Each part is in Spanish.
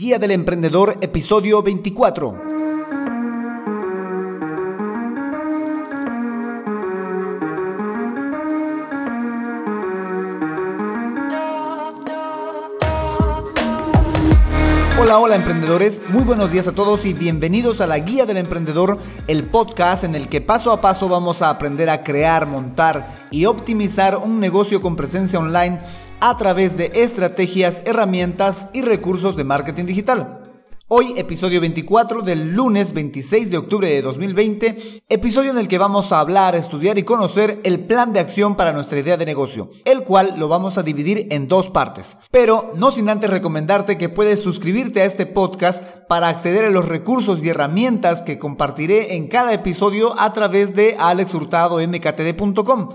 Guía del Emprendedor, episodio 24. Hola, hola emprendedores, muy buenos días a todos y bienvenidos a la Guía del Emprendedor, el podcast en el que paso a paso vamos a aprender a crear, montar y optimizar un negocio con presencia online a través de estrategias, herramientas y recursos de marketing digital. Hoy, episodio 24 del lunes 26 de octubre de 2020, episodio en el que vamos a hablar, estudiar y conocer el plan de acción para nuestra idea de negocio, el cual lo vamos a dividir en dos partes. Pero no sin antes recomendarte que puedes suscribirte a este podcast para acceder a los recursos y herramientas que compartiré en cada episodio a través de alexhurtadomktd.com.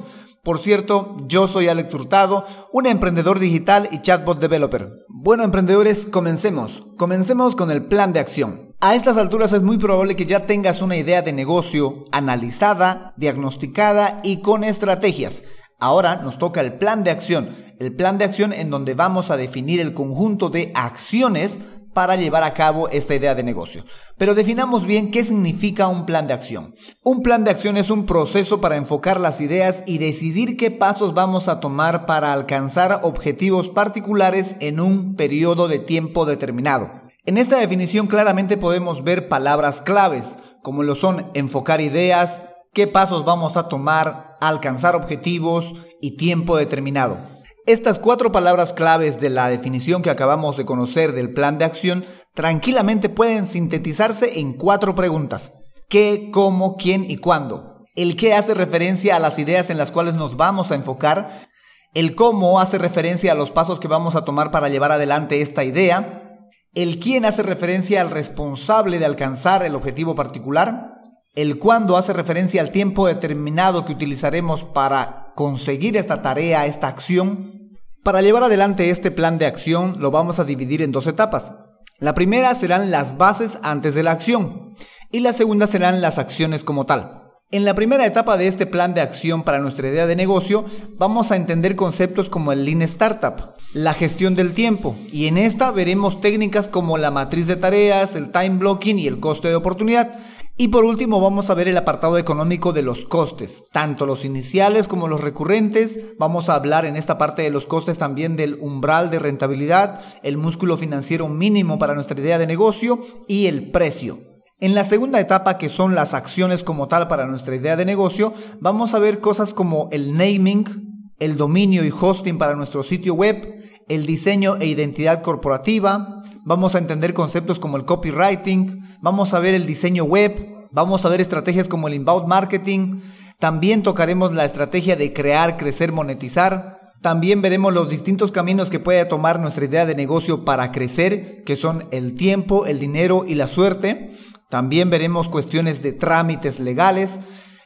Por cierto, yo soy Alex Hurtado, un emprendedor digital y chatbot developer. Bueno, emprendedores, comencemos. Comencemos con el plan de acción. A estas alturas es muy probable que ya tengas una idea de negocio analizada, diagnosticada y con estrategias. Ahora nos toca el plan de acción, el plan de acción en donde vamos a definir el conjunto de acciones para llevar a cabo esta idea de negocio. Pero definamos bien qué significa un plan de acción. Un plan de acción es un proceso para enfocar las ideas y decidir qué pasos vamos a tomar para alcanzar objetivos particulares en un periodo de tiempo determinado. En esta definición claramente podemos ver palabras claves, como lo son enfocar ideas, qué pasos vamos a tomar, alcanzar objetivos y tiempo determinado. Estas cuatro palabras claves de la definición que acabamos de conocer del plan de acción tranquilamente pueden sintetizarse en cuatro preguntas. ¿Qué, cómo, quién y cuándo? El qué hace referencia a las ideas en las cuales nos vamos a enfocar. El cómo hace referencia a los pasos que vamos a tomar para llevar adelante esta idea. El quién hace referencia al responsable de alcanzar el objetivo particular. El cuándo hace referencia al tiempo determinado que utilizaremos para conseguir esta tarea, esta acción. Para llevar adelante este plan de acción lo vamos a dividir en dos etapas. La primera serán las bases antes de la acción y la segunda serán las acciones como tal. En la primera etapa de este plan de acción para nuestra idea de negocio vamos a entender conceptos como el Lean Startup, la gestión del tiempo y en esta veremos técnicas como la matriz de tareas, el time blocking y el coste de oportunidad y por último vamos a ver el apartado económico de los costes, tanto los iniciales como los recurrentes. Vamos a hablar en esta parte de los costes también del umbral de rentabilidad, el músculo financiero mínimo para nuestra idea de negocio y el precio. En la segunda etapa, que son las acciones como tal para nuestra idea de negocio, vamos a ver cosas como el naming, el dominio y hosting para nuestro sitio web, el diseño e identidad corporativa, vamos a entender conceptos como el copywriting, vamos a ver el diseño web, vamos a ver estrategias como el inbound marketing, también tocaremos la estrategia de crear, crecer, monetizar. También veremos los distintos caminos que puede tomar nuestra idea de negocio para crecer, que son el tiempo, el dinero y la suerte. También veremos cuestiones de trámites legales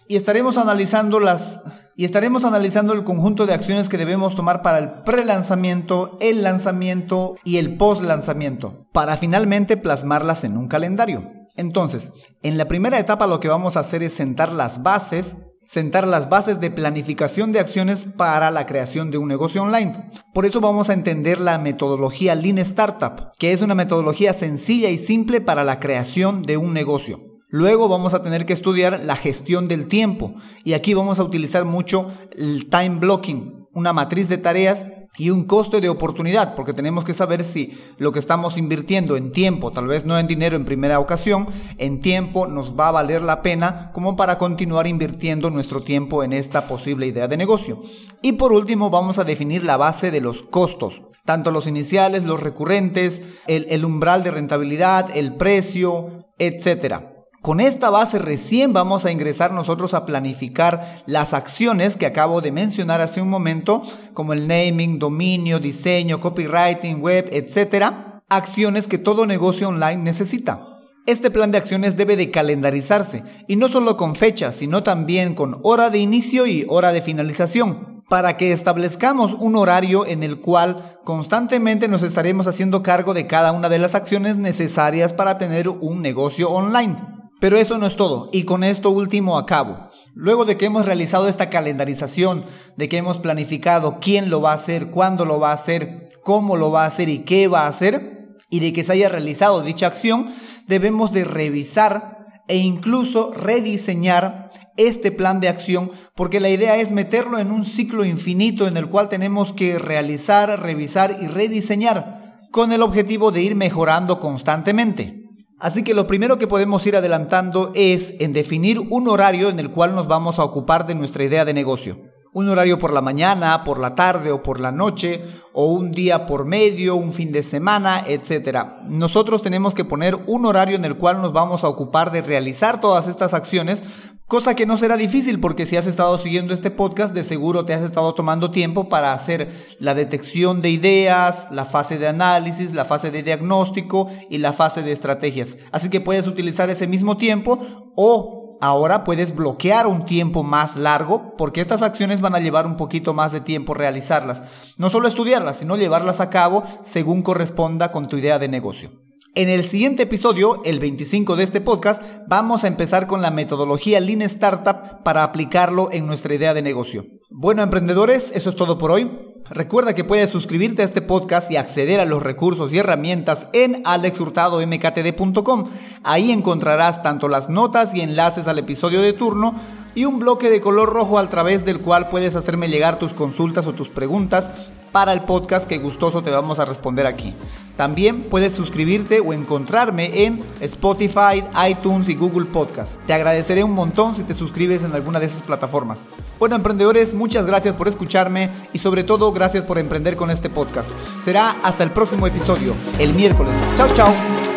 y estaremos analizando las y estaremos analizando el conjunto de acciones que debemos tomar para el pre-lanzamiento, el lanzamiento y el post-lanzamiento, para finalmente plasmarlas en un calendario. Entonces, en la primera etapa lo que vamos a hacer es sentar las bases, sentar las bases de planificación de acciones para la creación de un negocio online. Por eso vamos a entender la metodología Lean Startup, que es una metodología sencilla y simple para la creación de un negocio. Luego vamos a tener que estudiar la gestión del tiempo y aquí vamos a utilizar mucho el time blocking, una matriz de tareas y un coste de oportunidad, porque tenemos que saber si lo que estamos invirtiendo en tiempo, tal vez no en dinero en primera ocasión, en tiempo nos va a valer la pena como para continuar invirtiendo nuestro tiempo en esta posible idea de negocio. Y por último vamos a definir la base de los costos, tanto los iniciales, los recurrentes, el, el umbral de rentabilidad, el precio, etcétera. Con esta base recién vamos a ingresar nosotros a planificar las acciones que acabo de mencionar hace un momento, como el naming, dominio, diseño, copywriting, web, etc. Acciones que todo negocio online necesita. Este plan de acciones debe de calendarizarse, y no solo con fecha, sino también con hora de inicio y hora de finalización, para que establezcamos un horario en el cual constantemente nos estaremos haciendo cargo de cada una de las acciones necesarias para tener un negocio online. Pero eso no es todo, y con esto último acabo. Luego de que hemos realizado esta calendarización, de que hemos planificado quién lo va a hacer, cuándo lo va a hacer, cómo lo va a hacer y qué va a hacer, y de que se haya realizado dicha acción, debemos de revisar e incluso rediseñar este plan de acción porque la idea es meterlo en un ciclo infinito en el cual tenemos que realizar, revisar y rediseñar con el objetivo de ir mejorando constantemente. Así que lo primero que podemos ir adelantando es en definir un horario en el cual nos vamos a ocupar de nuestra idea de negocio. Un horario por la mañana, por la tarde o por la noche, o un día por medio, un fin de semana, etc. Nosotros tenemos que poner un horario en el cual nos vamos a ocupar de realizar todas estas acciones Cosa que no será difícil porque si has estado siguiendo este podcast, de seguro te has estado tomando tiempo para hacer la detección de ideas, la fase de análisis, la fase de diagnóstico y la fase de estrategias. Así que puedes utilizar ese mismo tiempo o ahora puedes bloquear un tiempo más largo porque estas acciones van a llevar un poquito más de tiempo realizarlas. No solo estudiarlas, sino llevarlas a cabo según corresponda con tu idea de negocio. En el siguiente episodio, el 25 de este podcast, vamos a empezar con la metodología Lean Startup para aplicarlo en nuestra idea de negocio. Bueno, emprendedores, eso es todo por hoy. Recuerda que puedes suscribirte a este podcast y acceder a los recursos y herramientas en alexhurtadomktd.com. Ahí encontrarás tanto las notas y enlaces al episodio de turno y un bloque de color rojo a través del cual puedes hacerme llegar tus consultas o tus preguntas para el podcast que gustoso te vamos a responder aquí. También puedes suscribirte o encontrarme en Spotify, iTunes y Google Podcast. Te agradeceré un montón si te suscribes en alguna de esas plataformas. Bueno, emprendedores, muchas gracias por escucharme y sobre todo gracias por emprender con este podcast. Será hasta el próximo episodio, el miércoles. Chao, chao.